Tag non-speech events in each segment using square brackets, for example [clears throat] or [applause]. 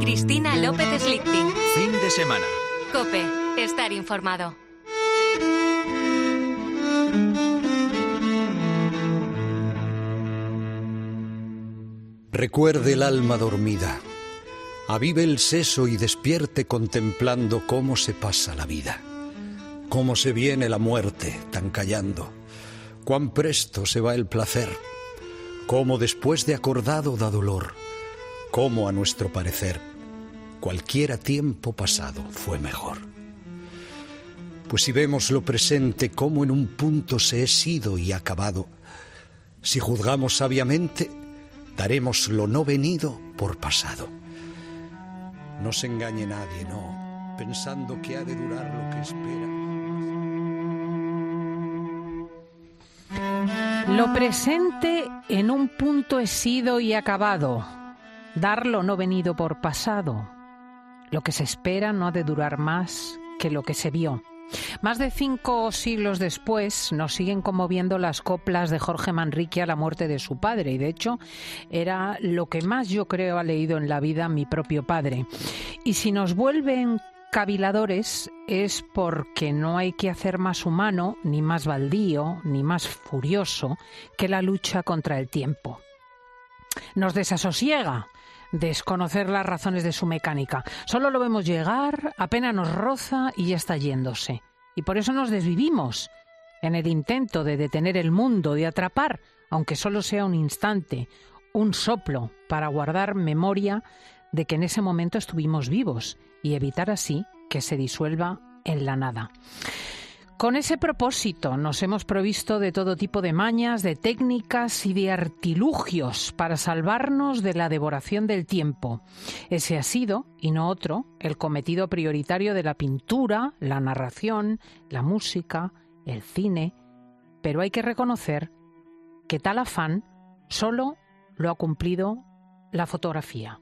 Cristina López Slichting. Fin de semana. Cope, estar informado. Recuerde el alma dormida. Avive el seso y despierte contemplando cómo se pasa la vida. Cómo se viene la muerte tan callando. Cuán presto se va el placer. Cómo después de acordado da dolor. Cómo a nuestro parecer cualquiera tiempo pasado fue mejor. Pues si vemos lo presente como en un punto se es sido y acabado, si juzgamos sabiamente, daremos lo no venido por pasado. No se engañe nadie, no, pensando que ha de durar lo que espera. Lo presente en un punto es sido y acabado, dar lo no venido por pasado. Lo que se espera no ha de durar más que lo que se vio. Más de cinco siglos después nos siguen conmoviendo las coplas de Jorge Manrique a la muerte de su padre y de hecho era lo que más yo creo ha leído en la vida mi propio padre. Y si nos vuelven caviladores es porque no hay que hacer más humano, ni más baldío, ni más furioso que la lucha contra el tiempo. Nos desasosiega desconocer las razones de su mecánica. Solo lo vemos llegar, apenas nos roza y ya está yéndose. Y por eso nos desvivimos en el intento de detener el mundo, de atrapar, aunque solo sea un instante, un soplo para guardar memoria de que en ese momento estuvimos vivos y evitar así que se disuelva en la nada. Con ese propósito nos hemos provisto de todo tipo de mañas, de técnicas y de artilugios para salvarnos de la devoración del tiempo. Ese ha sido, y no otro, el cometido prioritario de la pintura, la narración, la música, el cine, pero hay que reconocer que tal afán solo lo ha cumplido la fotografía.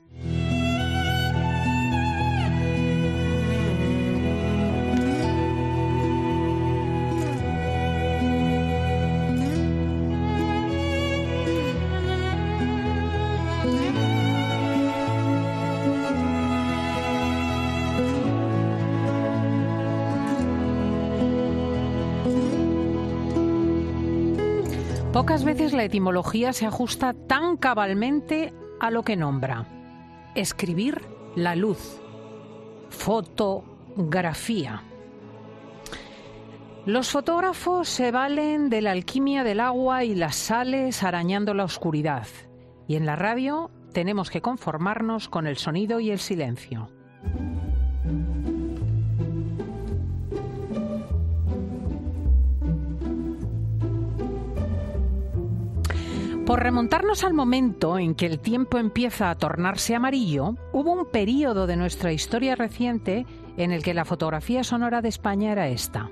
Pocas veces la etimología se ajusta tan cabalmente a lo que nombra. Escribir la luz. Fotografía. Los fotógrafos se valen de la alquimia del agua y las sales arañando la oscuridad. Y en la radio tenemos que conformarnos con el sonido y el silencio. Por remontarnos al momento en que el tiempo empieza a tornarse amarillo, hubo un periodo de nuestra historia reciente en el que la fotografía sonora de España era esta.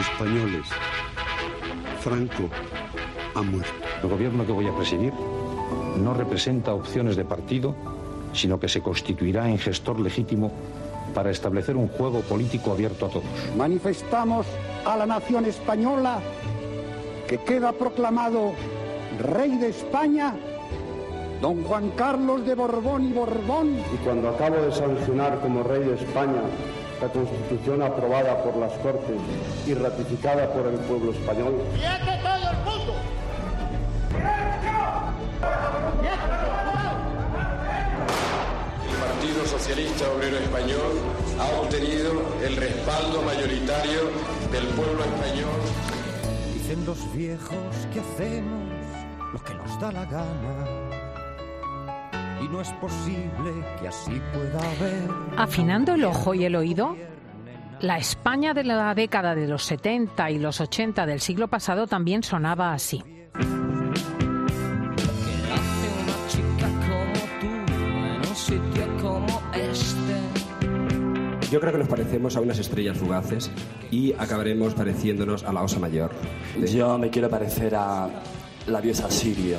Españoles, Franco ha muerto. El gobierno que voy a presidir no representa opciones de partido, sino que se constituirá en gestor legítimo para establecer un juego político abierto a todos. Manifestamos a la nación española que queda proclamado rey de España, don Juan Carlos de Borbón y Borbón. Y cuando acabo de sancionar como rey de España la constitución aprobada por las Cortes y ratificada por el pueblo español. todo el mundo! El Partido Socialista Obrero Español ha obtenido el respaldo mayoritario del pueblo español los viejos que hacemos lo que nos da la gana. Y no es posible que así pueda haber. Afinando el ojo y el oído, la España de la década de los 70 y los 80 del siglo pasado también sonaba así. Yo creo que nos parecemos a unas estrellas fugaces y acabaremos pareciéndonos a la Osa Mayor. Yo me quiero parecer a la diosa Sirio.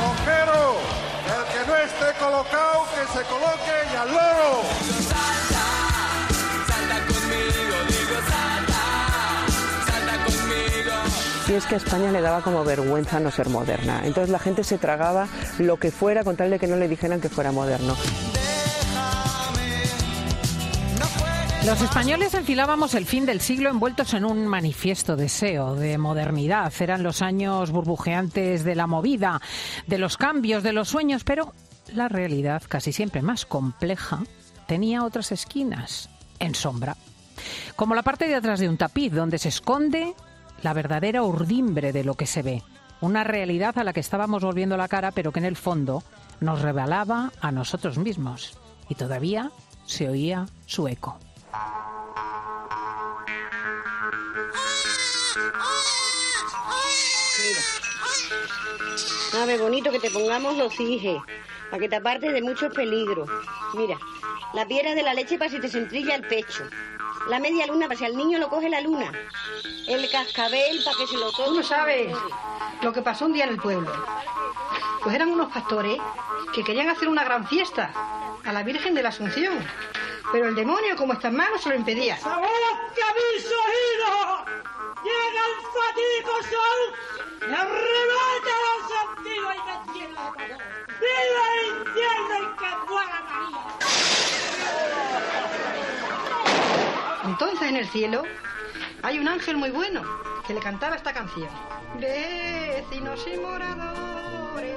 ¡Cojero! El que no esté colocado, que se coloque y al loro. Es que a España le daba como vergüenza no ser moderna. Entonces la gente se tragaba lo que fuera con tal de que no le dijeran que fuera moderno. Los españoles enfilábamos el fin del siglo envueltos en un manifiesto deseo de modernidad. Eran los años burbujeantes de la movida, de los cambios, de los sueños, pero la realidad, casi siempre más compleja, tenía otras esquinas, en sombra. Como la parte de atrás de un tapiz, donde se esconde la verdadera urdimbre de lo que se ve. Una realidad a la que estábamos volviendo la cara, pero que en el fondo nos revelaba a nosotros mismos. Y todavía se oía su eco. Mira. A ver, bonito que te pongamos los hijes, para que te apartes de muchos peligros. Mira, la piedra de la leche para si te centrilla el pecho. La media luna para si al niño lo coge la luna. El cascabel para que se lo toque. Tú no sabes lo que pasó un día en el pueblo. Pues eran unos pastores que querían hacer una gran fiesta a la Virgen de la Asunción. Pero el demonio, como está en mano, se lo impedía. ¡Sabed que mis oídos llega el fatídico sol y arrebata los sentidos y me! ¡Viva el infierno y que muera María! Entonces en el cielo hay un ángel muy bueno que le cantaba esta canción. Vecinos y moradores.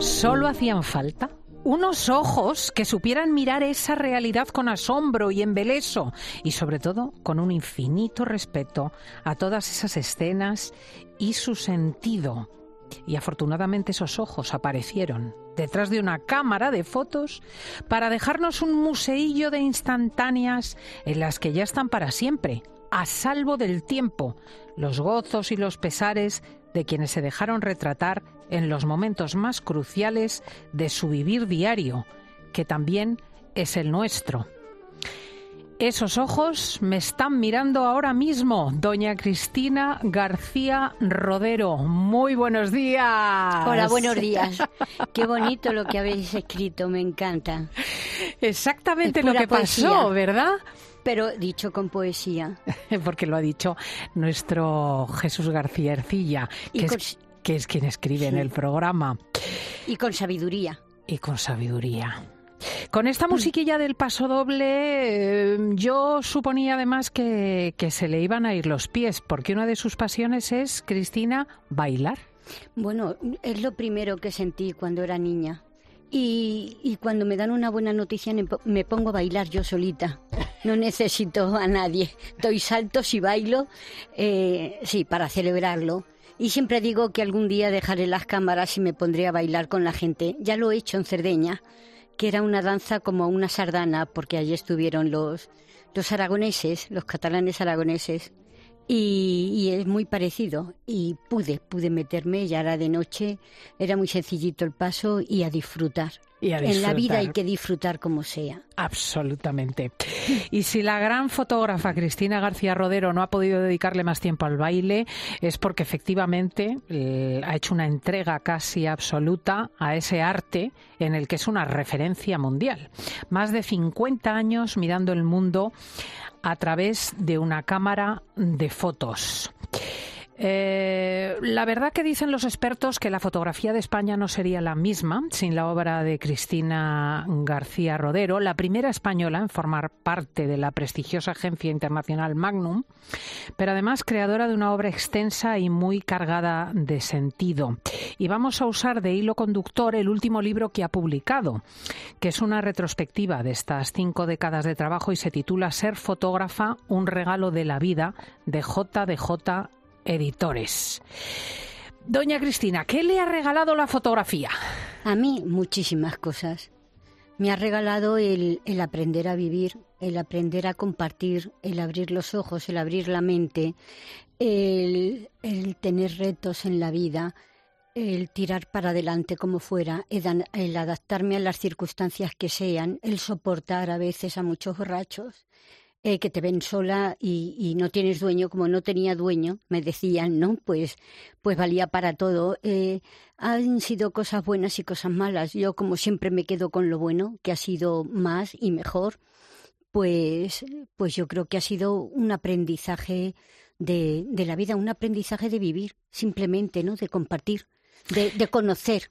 Solo hacían falta unos ojos que supieran mirar esa realidad con asombro y embeleso y sobre todo con un infinito respeto a todas esas escenas y su sentido. Y afortunadamente esos ojos aparecieron detrás de una cámara de fotos para dejarnos un museillo de instantáneas en las que ya están para siempre, a salvo del tiempo, los gozos y los pesares de quienes se dejaron retratar en los momentos más cruciales de su vivir diario, que también es el nuestro. Esos ojos me están mirando ahora mismo, doña Cristina García Rodero. Muy buenos días. Hola, buenos [laughs] días. Qué bonito lo que habéis escrito, me encanta. Exactamente lo que pasó, ¿verdad? Pero dicho con poesía. [laughs] Porque lo ha dicho nuestro Jesús García Ercilla, que, es, que es quien escribe en el programa. Y con sabiduría. Y con sabiduría. Con esta musiquilla del paso doble, eh, yo suponía además que, que, se le iban a ir los pies, porque una de sus pasiones es, Cristina, bailar. Bueno, es lo primero que sentí cuando era niña. Y, cuando me dan una buena noticia me pongo a bailar yo solita. No necesito a nadie. Doy saltos y bailo, eh, sí, para celebrarlo. Y siempre digo que algún día dejaré las cámaras y me pondré a bailar con la gente. Ya lo he hecho en Cerdeña, que era una danza como una sardana, porque allí estuvieron los, los aragoneses, los catalanes aragoneses. Y, y, es muy parecido. Y pude, pude meterme, ya era de noche, era muy sencillito el paso y a disfrutar. Y a disfrutar. En la vida hay que disfrutar como sea. Absolutamente. Y si la gran fotógrafa Cristina García Rodero no ha podido dedicarle más tiempo al baile, es porque efectivamente eh, ha hecho una entrega casi absoluta a ese arte en el que es una referencia mundial. Más de 50 años mirando el mundo a través de una cámara de fotos. Eh, la verdad que dicen los expertos que la fotografía de España no sería la misma sin la obra de Cristina García Rodero, la primera española en formar parte de la prestigiosa agencia internacional Magnum, pero además creadora de una obra extensa y muy cargada de sentido. Y vamos a usar de hilo conductor el último libro que ha publicado, que es una retrospectiva de estas cinco décadas de trabajo y se titula Ser fotógrafa, un regalo de la vida de JDJ editores. Doña Cristina, ¿qué le ha regalado la fotografía? A mí muchísimas cosas. Me ha regalado el, el, aprender a vivir, el aprender a compartir, el abrir los ojos, el abrir la mente, el, el tener retos en la vida, el tirar para adelante como fuera, el, el adaptarme a las circunstancias que sean, el soportar a veces a muchos borrachos, eh, que te ven sola y, y, no tienes dueño, como no tenía dueño, me decían, ¿no? Pues, pues valía para todo. Eh, han sido cosas buenas y cosas malas. Yo, como siempre, me quedo con lo bueno, que ha sido más y mejor. Pues, pues yo creo que ha sido un aprendizaje de, de la vida, un aprendizaje de vivir, simplemente, ¿no? De compartir, de, de conocer.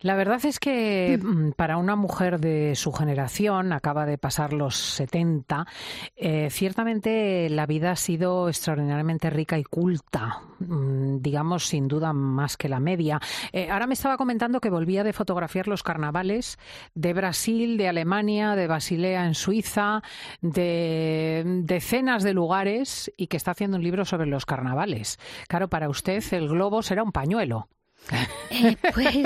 La verdad es que mm, para una mujer de su generación, acaba de pasar los 70, eh, ciertamente la vida ha sido extraordinariamente rica y culta, mm, digamos sin duda más que la media. Eh, ahora me estaba comentando que volvía de fotografiar los carnavales de Brasil, de Alemania, de Basilea en Suiza, de decenas de lugares y que está haciendo un libro sobre los carnavales. Claro, para usted el globo será un pañuelo. Eh, pues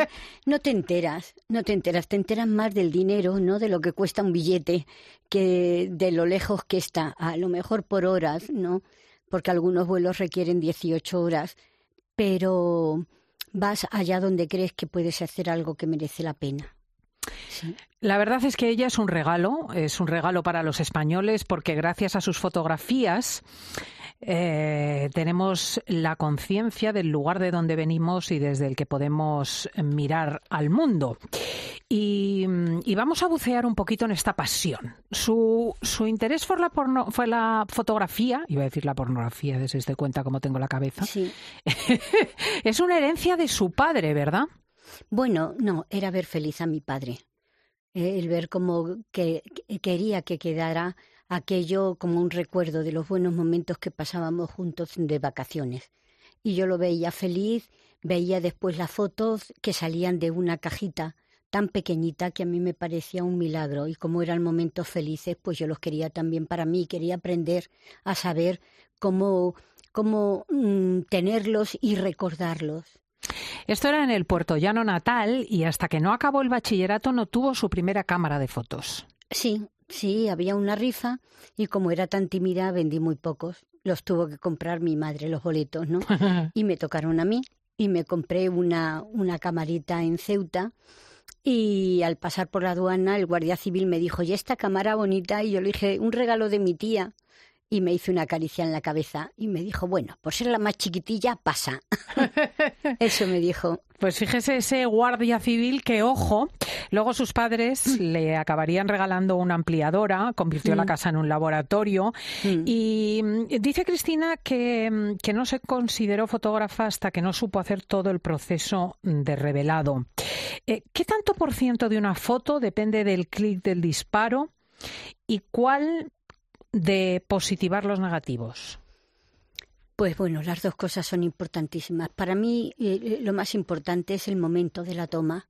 no te enteras, no te enteras, te enteras más del dinero, ¿no? De lo que cuesta un billete, que de lo lejos que está, a lo mejor por horas, ¿no? Porque algunos vuelos requieren 18 horas, pero vas allá donde crees que puedes hacer algo que merece la pena. La verdad es que ella es un regalo, es un regalo para los españoles porque gracias a sus fotografías eh, tenemos la conciencia del lugar de donde venimos y desde el que podemos mirar al mundo. Y, vamos a bucear un poquito en esta pasión. Su, su interés fue la, fue la fotografía, iba a decir la pornografía, desde este cuenta cómo tengo la cabeza. Sí. [laughs] es una herencia de su padre, ¿verdad? Bueno, no, era ver feliz a mi padre. El ver cómo que, quería que quedara aquello como un recuerdo de los buenos momentos que pasábamos juntos de vacaciones. Y yo lo veía feliz, veía después las fotos que salían de una cajita tan pequeñita que a mí me parecía un milagro y como eran momentos felices, pues yo los quería también para mí, quería aprender a saber cómo, cómo mm, tenerlos y recordarlos. Esto era en el Puerto Llano natal y hasta que no acabó el bachillerato no tuvo su primera cámara de fotos. Sí, Sí, había una rifa y como era tan tímida vendí muy pocos. Los tuvo que comprar mi madre los boletos, ¿no? [laughs] y me tocaron a mí y me compré una, una camarita en Ceuta y al pasar por la aduana el guardia civil me dijo, ¿y esta cámara bonita? Y yo le dije, un regalo de mi tía y me hizo una caricia en la cabeza y me dijo, bueno, por ser la más chiquitilla, pasa. [laughs] Eso me dijo. Pues fíjese ese guardia civil que, ojo, luego sus padres le acabarían regalando una ampliadora, convirtió la mm. casa en un laboratorio mm. y mm, dice Cristina que, que, no se consideró fotógrafa hasta que no supo hacer todo el proceso de revelado. Eh, ¿Qué tanto por ciento de una foto depende del clic del disparo? ¿Y cuál de positivar los negativos? Pues bueno, las dos cosas son importantísimas. Para mí eh, eh, lo más importante es el momento de la toma.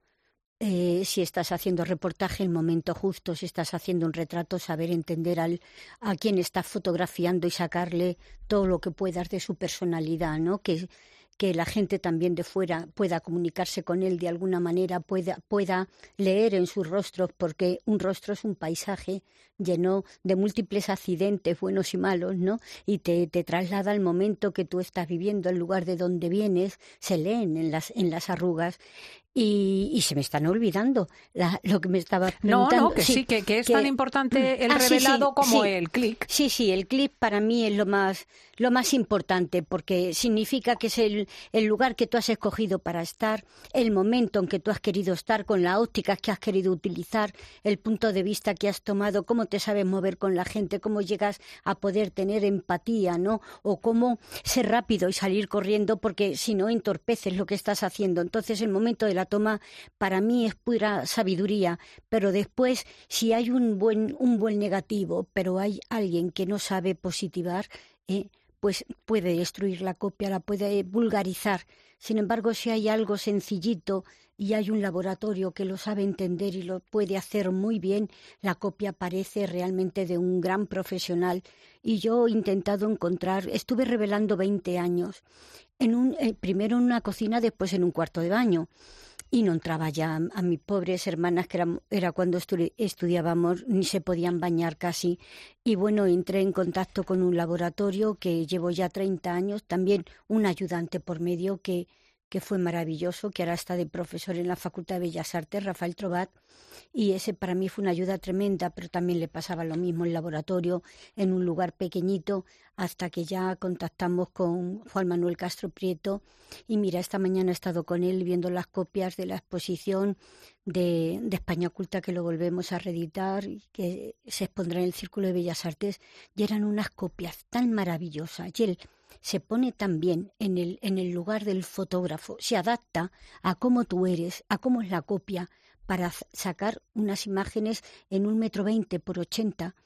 Eh, si estás haciendo reportaje, el momento justo, si estás haciendo un retrato, saber entender al, a quién estás fotografiando y sacarle todo lo que puedas de su personalidad, ¿no? Que, que la gente también de fuera pueda comunicarse con él de alguna manera, pueda, pueda leer en sus rostros, porque un rostro es un paisaje lleno de múltiples accidentes, buenos y malos, ¿no? Y te, te traslada al momento que tú estás viviendo, el lugar de donde vienes, se leen en las, en las arrugas. Y, y, se me están olvidando la, lo que me estaba preguntando. No, no, que sí, que, que, es tan importante el ah, revelado como el clic. Sí, sí, el clic para mí es lo más, lo más importante, porque significa que es el, el, lugar que tú has escogido para estar, el momento en que tú has querido estar, con la óptica que has querido utilizar, el punto de vista que has tomado, cómo te sabes mover con la gente, cómo llegas a poder tener empatía, ¿no? O cómo ser rápido y salir corriendo, porque si no entorpeces lo que estás haciendo. Entonces el momento de la toma para mí es pura sabiduría, pero después si hay un buen, un buen negativo, pero hay alguien que no sabe positivar, eh, pues puede destruir la copia, la puede vulgarizar. Sin embargo, si hay algo sencillito y hay un laboratorio que lo sabe entender y lo puede hacer muy bien, la copia parece realmente de un gran profesional. Y yo he intentado encontrar, estuve revelando 20 años, en un, eh, primero en una cocina, después en un cuarto de baño y no entraba ya a, mis pobres hermanas, que era, cuando estudiábamos, ni se podían bañar casi. Y bueno, entré en contacto con un laboratorio que llevo ya 30 años, también un ayudante por medio que que fue maravilloso, que ahora está de profesor en la Facultad de Bellas Artes, Rafael Trobat, y ese para mí fue una ayuda tremenda, pero también le pasaba lo mismo en laboratorio, en un lugar pequeñito, hasta que ya contactamos con Juan Manuel Castro Prieto, y mira, esta mañana he estado con él viendo las copias de la exposición de, de España Oculta que lo volvemos a reeditar, y que se expondrá en el Círculo de Bellas Artes, y eran unas copias tan maravillosas, y él se pone también en el, en el lugar del fotógrafo, se adapta a cómo tú eres, a cómo es la copia, para sacar unas imágenes en un metro veinte por ochenta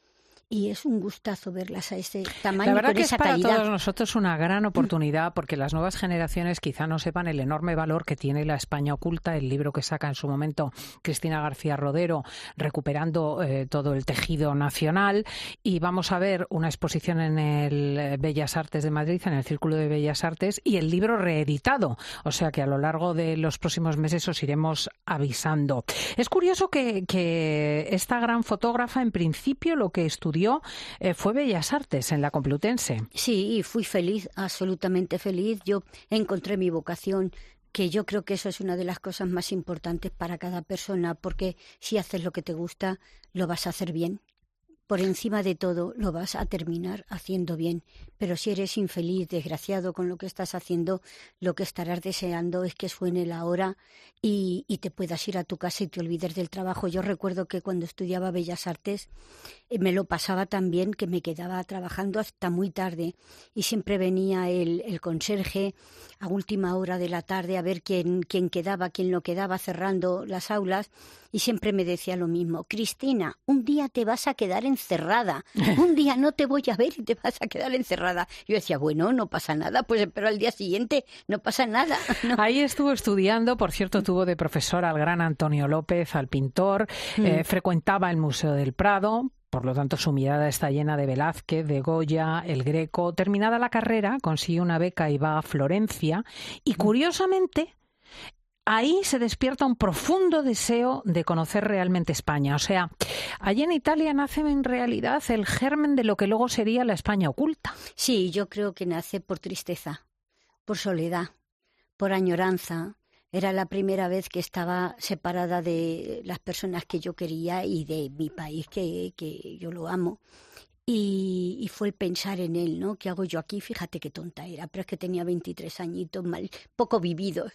y es un gustazo verlas a ese tamaño. La verdad con que esa es para calidad. todos nosotros una gran oportunidad porque las nuevas generaciones quizá no sepan el enorme valor que tiene la España oculta, el libro que saca en su momento Cristina García Rodero, recuperando eh, todo el tejido nacional. Y vamos a ver una exposición en el eh, Bellas Artes de Madrid, en el Círculo de Bellas Artes, y el libro reeditado. O sea que a lo largo de los próximos meses os iremos avisando. Es curioso que, que esta gran fotógrafa, en principio, lo que estudió eh, fue Bellas Artes en la Complutense. Sí, y fui feliz, absolutamente feliz. Yo encontré mi vocación que yo creo que eso es una de las cosas más importantes para cada persona, porque si haces lo que te gusta, lo vas a hacer bien. Por encima de todo, lo vas a terminar haciendo bien. Pero si eres infeliz, desgraciado con lo que estás haciendo, lo que estarás deseando es que suene la hora y, te puedas ir a tu casa y te olvides del trabajo. Yo recuerdo que cuando estudiaba Bellas Artes eh, me lo pasaba tan bien que me quedaba trabajando hasta muy tarde y siempre venía el, el conserje a última hora de la tarde a ver quién, quién quedaba, quién no quedaba cerrando las aulas y siempre me decía lo mismo, Cristina, un día te vas a quedar encerrada, un día no te voy a ver y te vas a quedar encerrada. Yo decía, bueno, no pasa nada, pues espero al día siguiente, no pasa nada. [laughs] No. Ahí estuvo estudiando, por cierto, tuvo de profesor al gran Antonio López, al pintor, Mm. eh, frecuentaba el Museo del Prado, por lo tanto, su mirada está llena de Velázquez, de Goya, el Greco. Terminada la carrera, consigue una beca y va a Florencia. Y curiosamente, ahí se despierta un profundo deseo de conocer realmente España. O sea, allí en Italia nace en realidad el germen de lo que luego sería la España oculta. Sí, yo creo que nace por tristeza, por soledad, por añoranza. Era la primera vez que estaba separada de las personas que yo quería y de mi país, que, que yo lo amo. Y, fue el pensar en él, ¿no? ¿Qué hago yo aquí? Fíjate qué tonta era, pero es que tenía 23 añitos, mal, poco vividos.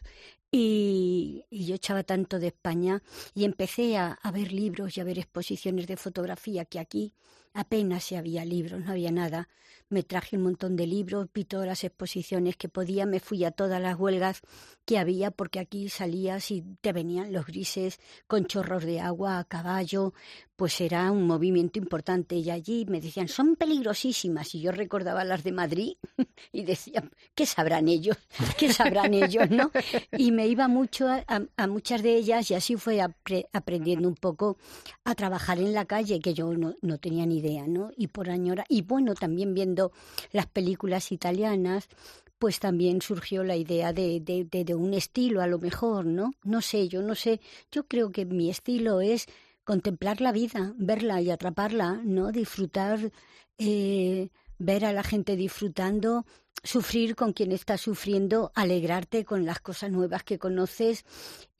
Y, yo echaba tanto de España y empecé a, ver libros y a ver exposiciones de fotografía que aquí apenas si había libros, no había nada. Me traje un montón de libros, vi todas las exposiciones que podía, me fui a todas las huelgas que había, porque aquí salías y te venían los grises con chorros de agua a caballo, pues era un movimiento importante. Y allí me decían, son peligrosísimas. Y yo recordaba las de Madrid [laughs] y decía, ¿qué sabrán ellos? ¿Qué sabrán ellos? ¿no? Y me iba mucho a, a, a muchas de ellas y así fue apre aprendiendo un poco a trabajar en la calle, que yo no, no tenía ni idea, ¿no? Y por añora, y bueno, también viendo las películas italianas, pues también surgió la idea de, de, de, de, un estilo, a lo mejor, ¿no? No sé, yo no sé, yo creo que mi estilo es contemplar la vida, verla y atraparla, ¿no? Disfrutar, eh, ver a la gente disfrutando, sufrir con quien está sufriendo, alegrarte con las cosas nuevas que conoces,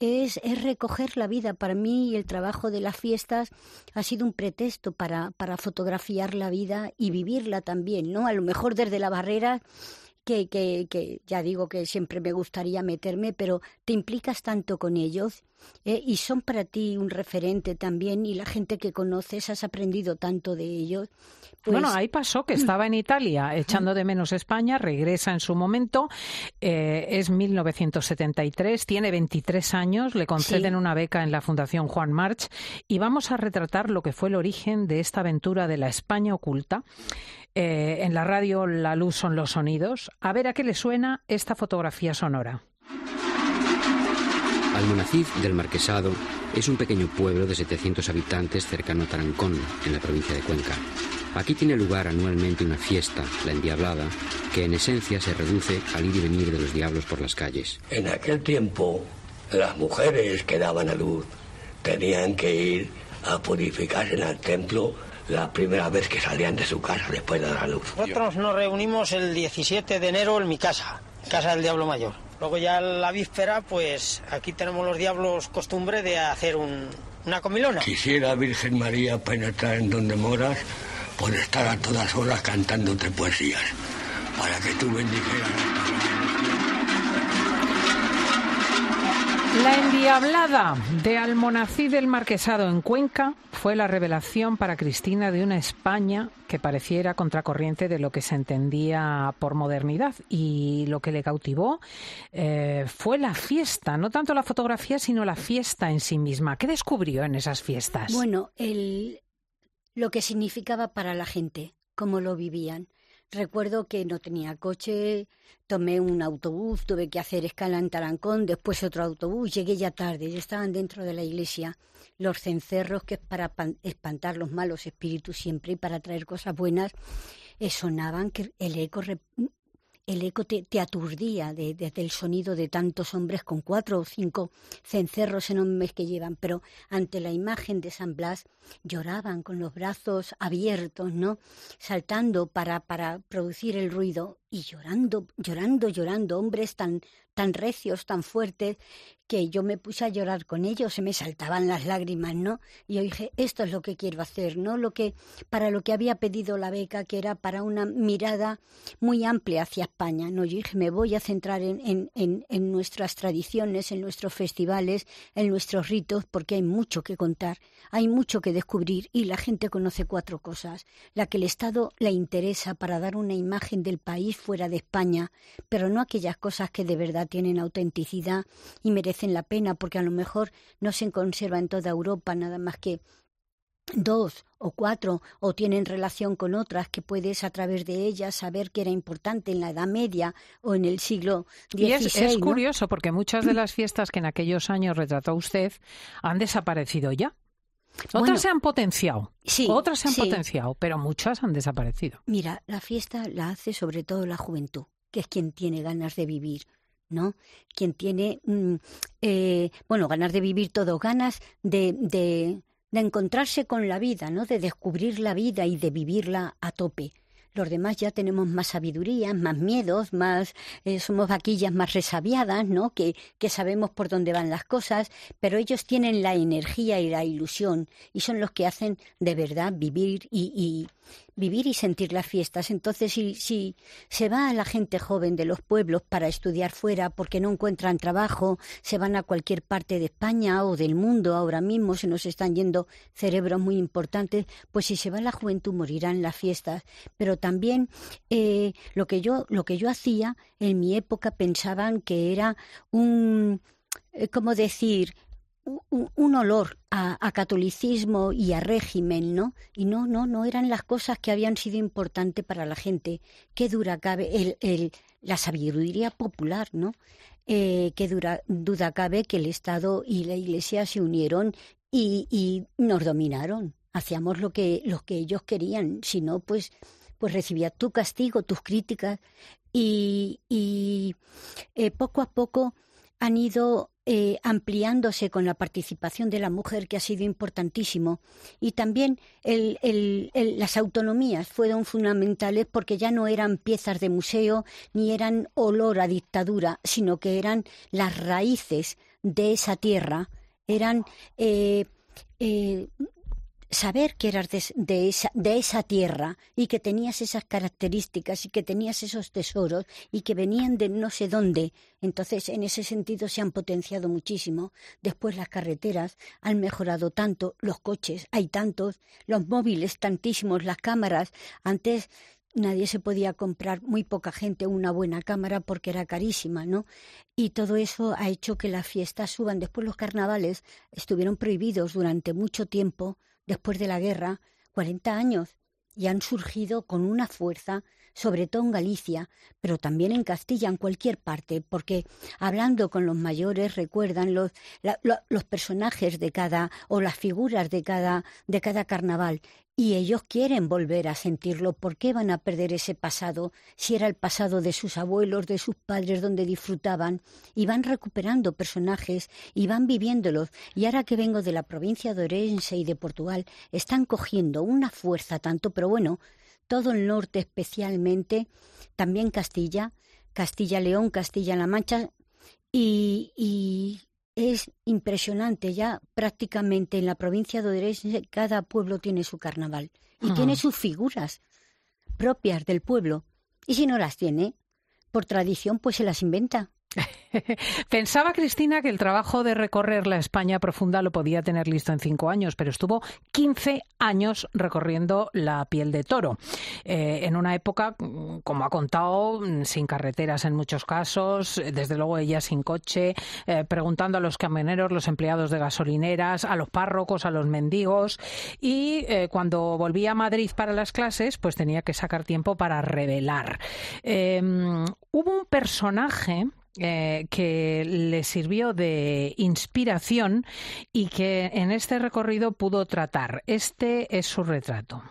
es, es recoger la vida. Para mí el trabajo de las fiestas ha sido un pretexto para, para fotografiar la vida y vivirla también, ¿no? A lo mejor desde la barrera que, que, que, ya digo que siempre me gustaría meterme, pero te implicas tanto con ellos eh, y son para ti un referente también y la gente que conoces has aprendido tanto de ellos. Pues... Bueno, ahí pasó que estaba en Italia echando de menos España, regresa en su momento, eh, es 1973, tiene 23 años, le conceden sí. una beca en la Fundación Juan March y vamos a retratar lo que fue el origen de esta aventura de la España oculta. Eh, en la radio La luz son los sonidos. A ver a qué le suena esta fotografía sonora. Almonacid del Marquesado es un pequeño pueblo de 700 habitantes cercano a Tarancón, en la provincia de Cuenca. Aquí tiene lugar anualmente una fiesta, la Endiablada, que en esencia se reduce al ir y venir de los diablos por las calles. En aquel tiempo, las mujeres que daban a luz tenían que ir a purificarse en el templo la primera vez que salían de su casa después de dar a luz. Nosotros nos reunimos el 17 de enero en mi casa, casa del Diablo Mayor. Luego ya la víspera, pues aquí tenemos los diablos costumbre de hacer un, una comilona. Quisiera, Virgen María, penetrar en donde moras por estar a todas horas cantándote poesías, para que tú bendijeras. La endiablada de Almonacid del Marquesado en Cuenca fue la revelación para Cristina de una España que pareciera contracorriente de lo que se entendía por modernidad. Y lo que le cautivó eh, fue la fiesta, no tanto la fotografía, sino la fiesta en sí misma. ¿Qué descubrió en esas fiestas? Bueno, el, lo que significaba para la gente, cómo lo vivían. Recuerdo que no tenía coche, tomé un autobús, tuve que hacer escala en Tarancón, después otro autobús, llegué ya tarde, ya estaban dentro de la iglesia. Los cencerros, que es para espantar los malos espíritus siempre y para traer cosas buenas, eh, sonaban que el eco el eco te, aturdía desde el sonido de tantos hombres con cuatro o cinco cencerros enormes que llevan, pero ante la imagen de San Blas lloraban con los brazos abiertos, ¿no? Saltando para, para producir el ruido y llorando, llorando, llorando, hombres tan, tan recios, tan fuertes, que yo me puse a llorar con ellos, se me saltaban las lágrimas, ¿no? Y yo dije, esto es lo que quiero hacer, ¿no? Lo que, para lo que había pedido la beca, que era para una mirada muy amplia hacia España, ¿no? Yo dije, me voy a centrar en, en, en, en nuestras tradiciones, en nuestros festivales, en nuestros ritos, porque hay mucho que contar, hay mucho que descubrir y la gente conoce cuatro cosas. La que el Estado le interesa para dar una imagen del país fuera de España, pero no aquellas cosas que de verdad tienen autenticidad y merecen la pena, porque a lo mejor no se conserva en toda Europa nada más que dos o cuatro o tienen relación con otras que puedes a través de ellas saber que era importante en la Edad Media o en el siglo XVI. Y es, curioso porque muchas de [clears throat] las fiestas que en aquellos años retrató usted han desaparecido ya. Otras se han potenciado, sí, otras se han sí. potenciado, pero muchas han desaparecido. Mira, la fiesta la hace sobre todo la juventud, que es quien tiene ganas de vivir, ¿no? Quien tiene, mm, eh, bueno, ganas de vivir todo, ganas de, de, de encontrarse con la vida, ¿no? De descubrir la vida y de vivirla a tope. Los demás ya tenemos más sabiduría, más miedos, más eh, somos vaquillas más resabiadas, ¿no? Que, que sabemos por dónde van las cosas, pero ellos tienen la energía y la ilusión y son los que hacen de verdad vivir y, y vivir y sentir las fiestas. Entonces, si, si se va a la gente joven de los pueblos para estudiar fuera porque no encuentran trabajo, se van a cualquier parte de España o del mundo ahora mismo, se nos están yendo cerebros muy importantes, pues si se va la juventud morirán las fiestas. Pero también eh, lo que yo lo que yo hacía en mi época pensaban que era un eh, ¿cómo decir? Un, olor a, catolicismo y a régimen, ¿no? Y no, no, no eran las cosas que habían sido importantes para la gente. Qué dura cabe el, la sabiduría popular, ¿no? Eh, qué dura, duda cabe que el Estado y la Iglesia se unieron y, nos dominaron. Hacíamos lo que, que ellos querían, si no, pues, pues recibía tu castigo, tus críticas y, y eh, poco a poco han ido eh, ampliándose con la participación de la mujer, que ha sido importantísimo, y también el, el, el, las autonomías fueron fundamentales porque ya no eran piezas de museo ni eran olor a dictadura, sino que eran las raíces de esa tierra, eran eh, eh, saber que eras de, esa, de esa tierra y que tenías esas características y que tenías esos tesoros y que venían de no sé dónde. Entonces, en ese sentido se han potenciado muchísimo. Después las carreteras han mejorado tanto, los coches, hay tantos, los móviles tantísimos, las cámaras. Antes nadie se podía comprar, muy poca gente, una buena cámara porque era carísima, ¿no? Y todo eso ha hecho que las fiestas suban. Después los carnavales estuvieron prohibidos durante mucho tiempo después de la guerra, 40 años, y han surgido con una fuerza, sobre todo en Galicia, pero también en Castilla, en cualquier parte, porque hablando con los mayores recuerdan los, los personajes de cada o las figuras de cada, de cada carnaval y ellos quieren volver a sentirlo. ¿Por qué van a perder ese pasado si era el pasado de sus abuelos, de sus padres, donde disfrutaban? Y van recuperando personajes y van viviéndolos. Y ahora que vengo de la provincia de Orense y de Portugal, están cogiendo una fuerza tanto, pero bueno, todo el norte especialmente, también Castilla, Castilla-León, Castilla-La Mancha, Y, y es impresionante, ya prácticamente en la provincia de Orense cada pueblo tiene su carnaval y tiene sus figuras propias del pueblo. Y si no las tiene, por tradición, pues se las inventa. [laughs] Pensaba Cristina que el trabajo de recorrer la España profunda lo podía tener listo en cinco años, pero estuvo 15 años recorriendo la piel de toro. Eh, en una época, mm, como ha contado, mm, sin carreteras en muchos casos, eh, desde luego ella sin coche, eh, preguntando a los camioneros, los empleados de gasolineras, a los párrocos, a los mendigos. Y cuando volvía a Madrid para las clases, pues tenía que sacar tiempo para revelar. Eh, hubo un personaje eh, que le sirvió de inspiración y que en este recorrido pudo tratar. Este es su retrato.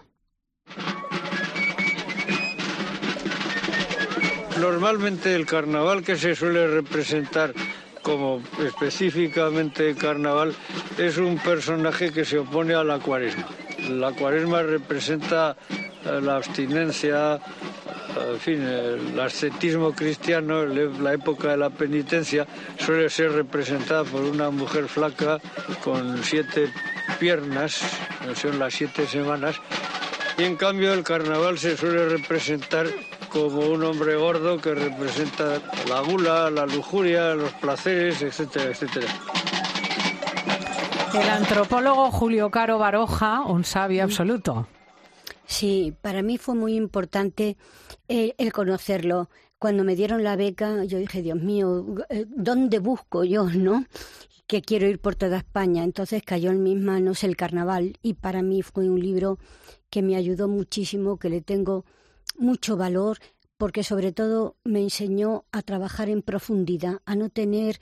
Normalmente el carnaval que se suele representar como específicamente carnaval es un personaje que se opone a la cuaresma. La cuaresma representa eh, la abstinencia, en fin, el ascetismo cristiano, la época de la penitencia suele ser representada por una mujer flaca con siete piernas, son las siete semanas, y en cambio el carnaval se suele representar como un hombre gordo que representa la gula, la lujuria, los placeres, etcétera, etcétera. El antropólogo Julio Caro Baroja, un sabio absoluto. Sí, para mí fue muy importante eh, el conocerlo. Cuando me dieron la beca, yo dije, Dios mío, eh, ¿dónde busco yo, no? Que quiero ir por toda España. Entonces cayó en mis manos el carnaval y para mí fue un libro que me ayudó muchísimo, que le tengo mucho valor, porque sobre todo me enseñó a trabajar en profundidad, a no tener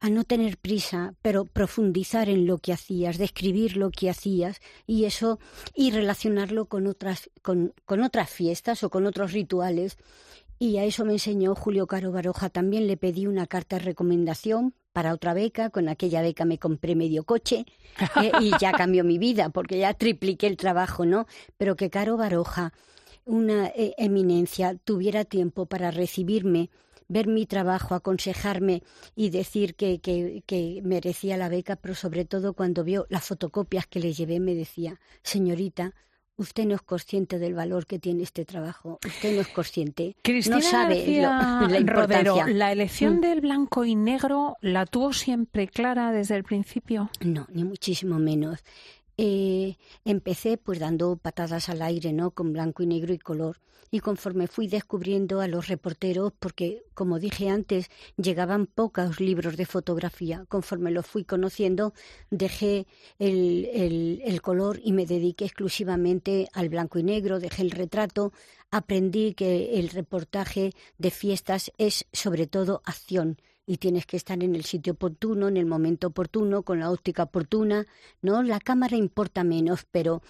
a no tener prisa, pero profundizar en lo que hacías, describir lo que hacías y eso y relacionarlo con otras con, con otras fiestas o con otros rituales. Y a eso me enseñó Julio Caro Baroja. También le pedí una carta de recomendación para otra beca. Con aquella beca me compré medio coche eh, [laughs] y ya cambió mi vida porque ya tripliqué el trabajo, ¿no? Pero que Caro Baroja, una eh, eminencia, tuviera tiempo para recibirme ver mi trabajo, aconsejarme y decir que, que, que, merecía la beca, pero sobre todo cuando vio las fotocopias que le llevé me decía, señorita, usted no es consciente del valor que tiene este trabajo, usted no es consciente, Cristina no sabe García lo, [laughs] la importancia. Rodero, ¿la elección Mm. del blanco y negro la tuvo siempre clara desde el principio? No, ni muchísimo menos. Eh, empecé pues dando patadas al aire, ¿no? Con blanco y negro y color. Y conforme fui descubriendo a los reporteros, porque como dije antes, llegaban pocos libros de fotografía, conforme los fui conociendo, dejé el, el, el color y me dediqué exclusivamente al blanco y negro, dejé el retrato, aprendí que el reportaje de fiestas es sobre todo acción y tienes que estar en el sitio oportuno, en el momento oportuno, con la óptica oportuna, ¿no? La cámara importa menos, pero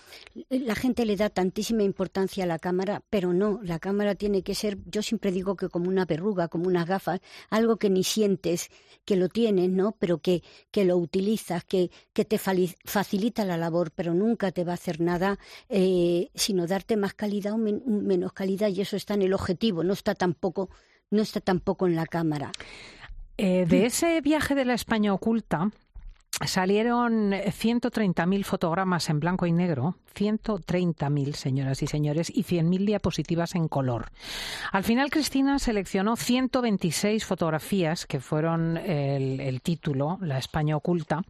la gente le da tantísima importancia a la cámara, pero no, la cámara tiene que ser, yo siempre digo que como una verruga, como unas gafas, algo que ni sientes que lo tienes, ¿no? Pero que, que lo utilizas, que, que te facilita la labor, pero nunca te va a hacer nada, eh, sino darte más calidad o men menos calidad, y eso está en el objetivo, no está tampoco, no está tampoco en la cámara. Eh, de ese viaje de la España oculta salieron 130.000 fotogramas en blanco y negro, 130.000 señoras y señores, y 100.000 diapositivas en color. Al final Cristina seleccionó 126 fotografías que fueron el, el título, La España oculta,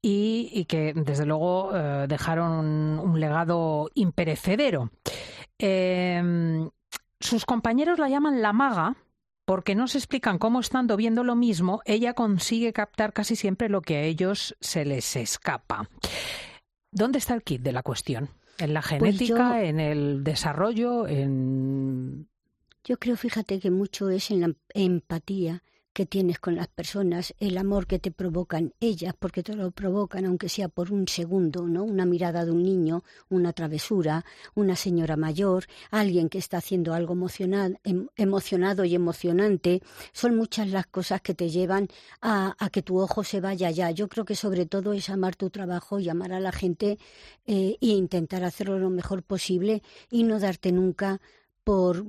y, y que desde luego eh, dejaron un, un, legado imperecedero. Eh, sus compañeros la llaman la maga porque no se explican cómo estando viendo lo mismo, ella consigue captar casi siempre lo que a ellos se les escapa. ¿Dónde está el kit de la cuestión? ¿En la genética, pues yo, en el desarrollo, en...? Yo creo, fíjate, que mucho es en la empatía que tienes con las personas, el amor que te provocan ellas, porque te lo provocan, aunque sea por un segundo, ¿no? Una mirada de un niño, una travesura, una señora mayor, alguien que está haciendo algo emocionado, emocionado y emocionante. Son muchas las cosas que te llevan a, a, que tu ojo se vaya allá. Yo creo que sobre todo es amar tu trabajo y amar a la gente eh, e intentar hacerlo lo mejor posible y no darte nunca por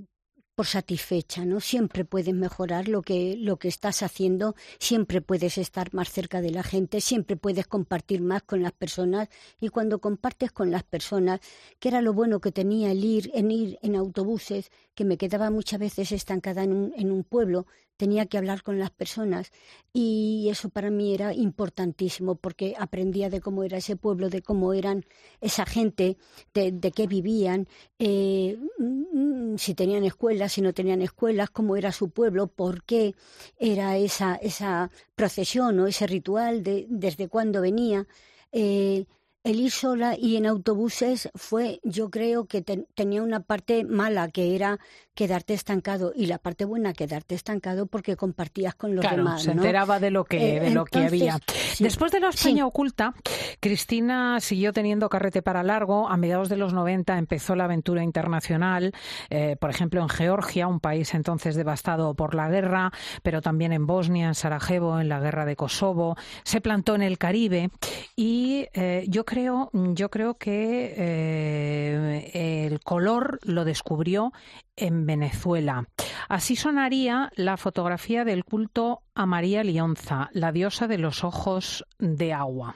por satisfecha, ¿no? Siempre puedes mejorar lo que, lo que estás haciendo, siempre puedes estar más cerca de la gente, siempre puedes compartir más con las personas y cuando compartes con las personas, que era lo bueno que tenía el ir en ir en autobuses, que me quedaba muchas veces estancada en un, en un pueblo, tenía que hablar con las personas y eso para mí era importantísimo porque aprendía de cómo era ese pueblo, de cómo eran esa gente, de, qué vivían, eh, mm, si tenían escuelas, si no tenían escuelas, cómo era su pueblo, por qué era esa, esa procesión o ese ritual, de, desde cuándo venía. Eh, el ir sola y en autobuses fue, yo creo que tenía una parte mala, que era quedarte estancado, y la parte buena, quedarte estancado porque compartías con los claro, demás. se ¿no? enteraba de lo que, Eh, de lo que entonces, había. sí. Después de la Sí. España oculta, Cristina siguió teniendo carrete para largo. A mediados de los 90 empezó la aventura internacional, eh, por ejemplo, en Georgia, un país entonces devastado por la guerra, pero también en Bosnia, en Sarajevo, en la guerra de Kosovo. Se plantó en el Caribe y eh, yo creo, yo creo que eh, el color lo descubrió en Venezuela. Así sonaría la fotografía del culto a María Lionza, la diosa de los ojos de agua.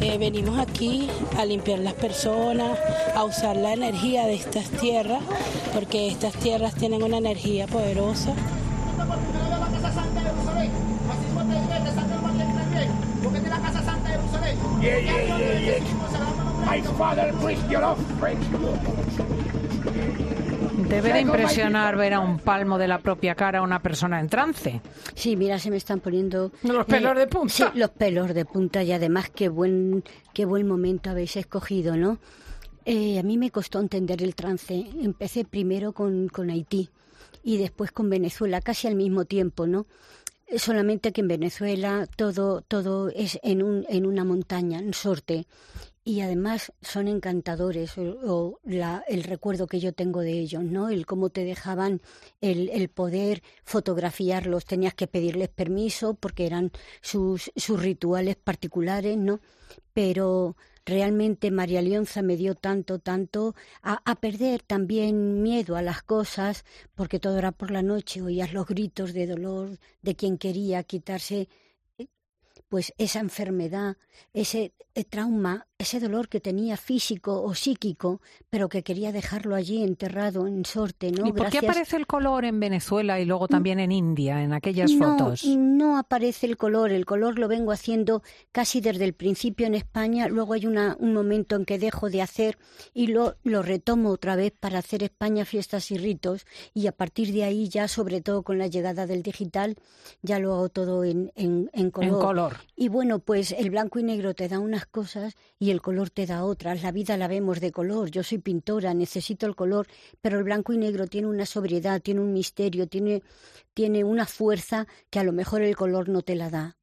Eh, venimos aquí a limpiar las personas, a usar la energía de estas tierras, porque estas tierras tienen una energía poderosa. Yeah, yeah, yeah, yeah. My father preached your offspring. Debe de impresionar ver a un palmo de la propia cara a una persona en trance. Sí, mira, se me están poniendo los pelos de punta. Sí, los pelos de punta y además qué buen qué buen momento habéis escogido, ¿no? Eh, a mí me costó entender el trance. Empecé primero con, con Haití y después con Venezuela, casi al mismo tiempo, ¿no? Solamente que en Venezuela todo todo es en un en una montaña, en sorte y además son encantadores o, el recuerdo que yo tengo de ellos, ¿no? El cómo te dejaban el, el poder fotografiarlos, tenías que pedirles permiso porque eran sus, sus rituales particulares, ¿no? Pero realmente María Leonza me dio tanto, tanto a, a perder también miedo a las cosas, porque todo era por la noche, oías los gritos de dolor de quien quería quitarse pues esa enfermedad, ese eh, trauma, ese dolor que tenía físico o psíquico, pero que quería dejarlo allí enterrado en sorte, ¿no? ¿Y por qué aparece el color en Venezuela y luego también en India, en aquellas no, fotos? No aparece el color, el color lo vengo haciendo casi desde el principio en España, luego hay una, un momento en que dejo de hacer y lo, lo retomo otra vez para hacer España fiestas y ritos y a partir de ahí ya, sobre todo con la llegada del digital, ya lo hago todo en, en, en color. color. Y bueno, pues el blanco y negro te da unas cosas y el color te da otras. La vida la vemos de color. Yo soy pintora, necesito el color, pero el blanco y negro tiene una sobriedad, tiene un misterio, tiene, tiene una fuerza que a lo mejor el color no te la da.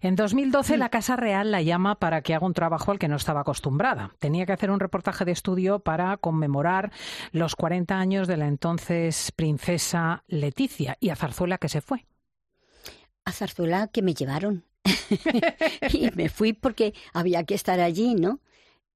En 2012 la Casa Real la llama para que haga un trabajo al que no estaba acostumbrada. Tenía que hacer un reportaje de estudio para conmemorar los 40 años de la entonces princesa Leticia y a Zarzuela que se fue. A Zarzuela que me llevaron. [laughs] y me fui porque había que estar allí, ¿no?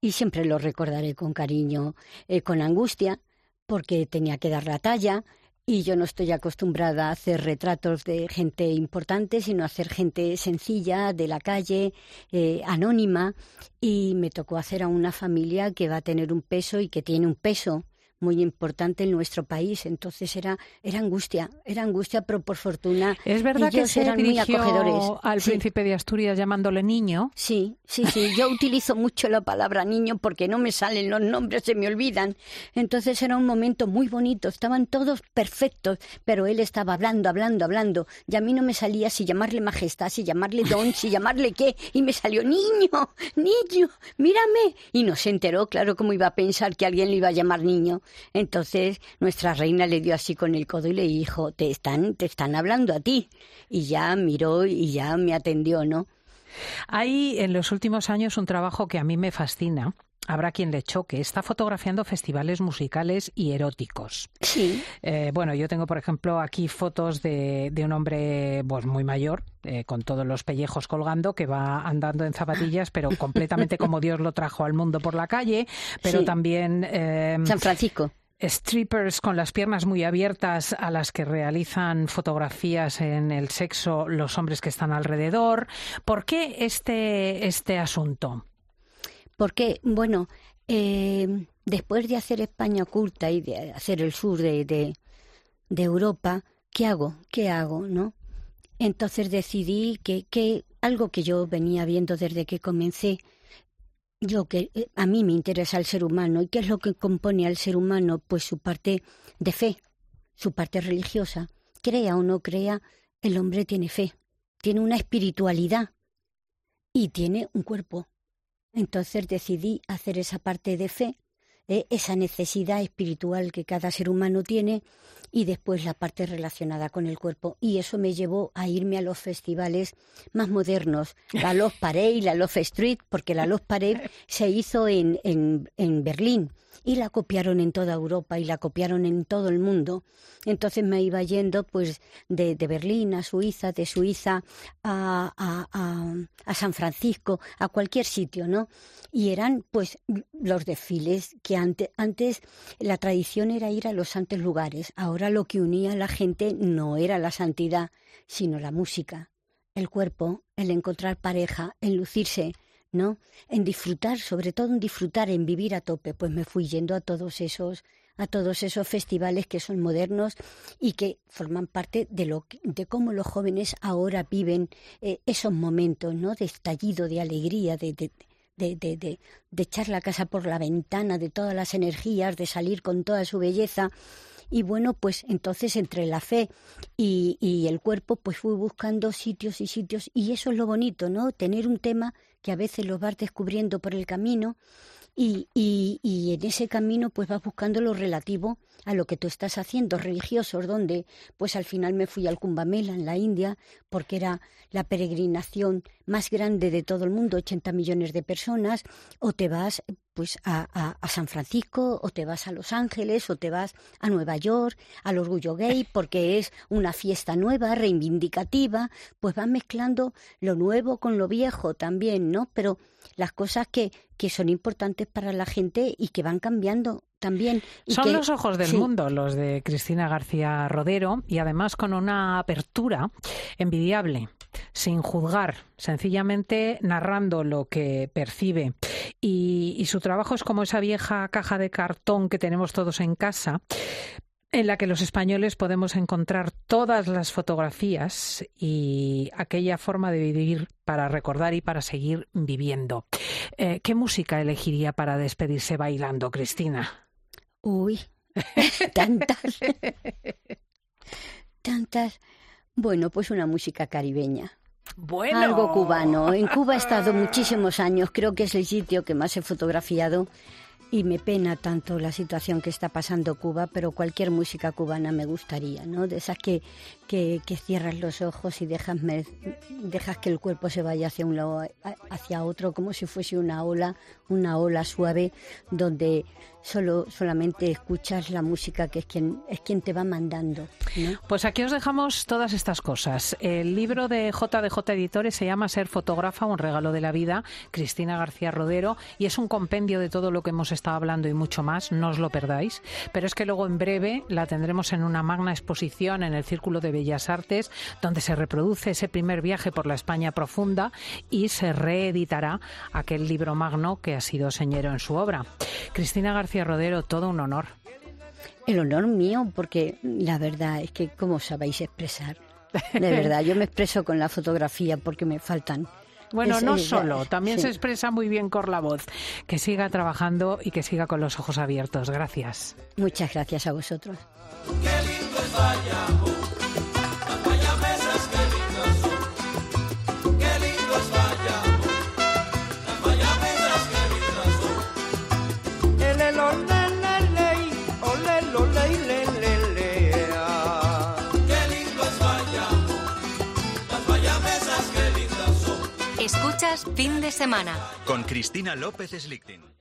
Y siempre lo recordaré con cariño, eh, con angustia, porque tenía que dar la talla y yo no estoy acostumbrada a hacer retratos de gente importante, sino a hacer gente sencilla, de la calle, eh, anónima, y me tocó hacer a una familia que va a tener un peso y que tiene un peso muy importante en nuestro país. Entonces era, era angustia, era angustia, pero por fortuna ¿Es verdad que se eran muy dirigió acogedores. al Sí. príncipe de Asturias llamándole niño? Sí, sí, sí. Yo utilizo mucho la palabra niño porque no me salen los nombres, se me olvidan. Entonces era un momento muy bonito. Estaban todos perfectos, pero él estaba hablando, hablando, hablando. Y a mí no me salía si llamarle majestad, si llamarle don, si llamarle qué. Y me salió niño, niño, mírame. Y no se enteró, claro, cómo iba a pensar que alguien le iba a llamar niño. Entonces nuestra reina le dio así con el codo y le dijo, te están, te están hablando a ti. Y ya miró y ya me atendió, ¿no? Hay en los últimos años un trabajo que a mí me fascina. Habrá quien le choque. Está fotografiando festivales musicales y eróticos. Sí. Eh, bueno, yo tengo, por ejemplo, aquí fotos de, de un hombre pues, muy mayor, eh, con todos los pellejos colgando, que va andando en zapatillas, pero [laughs] completamente como Dios lo trajo al mundo por la calle. Pero Sí. también. eh, San Francisco. strippers con las piernas muy abiertas a las que realizan fotografías en el sexo los hombres que están alrededor. ¿Por qué este, este asunto? Porque, bueno, eh, después de hacer España oculta y de hacer el sur de, de, Europa, ¿qué hago? ¿Qué hago? ¿No? Entonces decidí que, que algo que yo venía viendo desde que comencé, yo que eh, a mí me interesa el ser humano y qué es lo que compone al ser humano, pues su parte de fe, su parte religiosa. Crea o no crea, el hombre tiene fe, tiene una espiritualidad y tiene un cuerpo. Entonces decidí hacer esa parte de fe, eh, esa necesidad espiritual que cada ser humano tiene y después la parte relacionada con el cuerpo. Y eso me llevó a irme a los festivales más modernos, la [laughs] Love Parade, la Love Street, porque la Love Parade se hizo en, en, en Berlín y la copiaron en toda Europa y la copiaron en todo el mundo. Entonces me iba yendo pues de, de Berlín a Suiza, de Suiza a, a, a, a, San Francisco, a cualquier sitio, ¿no? Y eran pues los desfiles que antes, antes la tradición era ir a los santos lugares. Ahora lo que unía a la gente no era la santidad, sino la música, el cuerpo, el encontrar pareja, el lucirse, ¿no? En disfrutar, sobre todo en disfrutar, en vivir a tope, pues me fui yendo a todos esos a todos esos festivales que son modernos y que forman parte de lo de cómo los jóvenes ahora viven eh, esos momentos, ¿no? De estallido, de alegría, de, de, de, de echar la casa por la ventana, de todas las energías, de salir con toda su belleza. Y bueno, pues entonces entre la fe y, el cuerpo, pues fui buscando sitios y sitios. Y eso es lo bonito, ¿no? Tener un tema que a veces lo vas descubriendo por el camino y, y, y en ese camino pues vas buscando lo relativo a lo que tú estás haciendo, religiosos, donde pues al final me fui al Kumbamela en la India, porque era la peregrinación más grande de todo el mundo, 80 millones de personas, o te vas pues a, a, a, San Francisco, o te vas a Los Ángeles, o te vas a Nueva York, al Orgullo Gay, [laughs] porque es una fiesta nueva, reivindicativa, pues vas mezclando lo nuevo con lo viejo también, ¿no? Pero las cosas que, que son importantes para la gente y que van cambiando también. Y Son que, los ojos del sí. mundo los de Cristina García Rodero y además con una apertura envidiable, sin juzgar, sencillamente narrando lo que percibe. Y, y su trabajo es como esa vieja caja de cartón que tenemos todos en casa, en la que los españoles podemos encontrar todas las fotografías y aquella forma de vivir para recordar y para seguir viviendo. Eh, ¿Qué música elegiría para despedirse bailando, Cristina? Uy, [laughs] tantas. tantas. Bueno, pues una música caribeña. Bueno. Algo cubano. En Cuba he estado muchísimos años, creo que es el sitio que más he fotografiado y me pena tanto la situación que está pasando Cuba, pero cualquier música cubana me gustaría, ¿no? De esas que, que, que cierras los ojos y dejas, dejas que el cuerpo se vaya hacia un lado, hacia otro, como si fuese una ola, una ola suave, donde solo solamente escuchas la música que es quien es quien te va mandando. Pues aquí os dejamos todas estas cosas. El libro de JDJ Editores se llama Ser fotógrafa, un regalo de la vida, Cristina García Rodero, y es un compendio de todo lo que hemos estado hablando y mucho más, no os lo perdáis. Pero es que luego en breve la tendremos en una magna exposición en el Círculo de Bellas Artes, donde se reproduce ese primer viaje por la España profunda y se reeditará aquel libro magno que ha sido señero en su obra. Cristina García Rodero, todo un honor. El honor mío, porque la verdad es que, ¿cómo sabéis expresar? De verdad, yo me expreso con la fotografía porque me faltan. Bueno, es, no es, solo, también sí. se expresa muy bien con la voz. Que siga trabajando y que siga con los ojos abiertos. Gracias. Muchas gracias a vosotros. Qué lindo es fin de semana. Con Cristina López Slichting.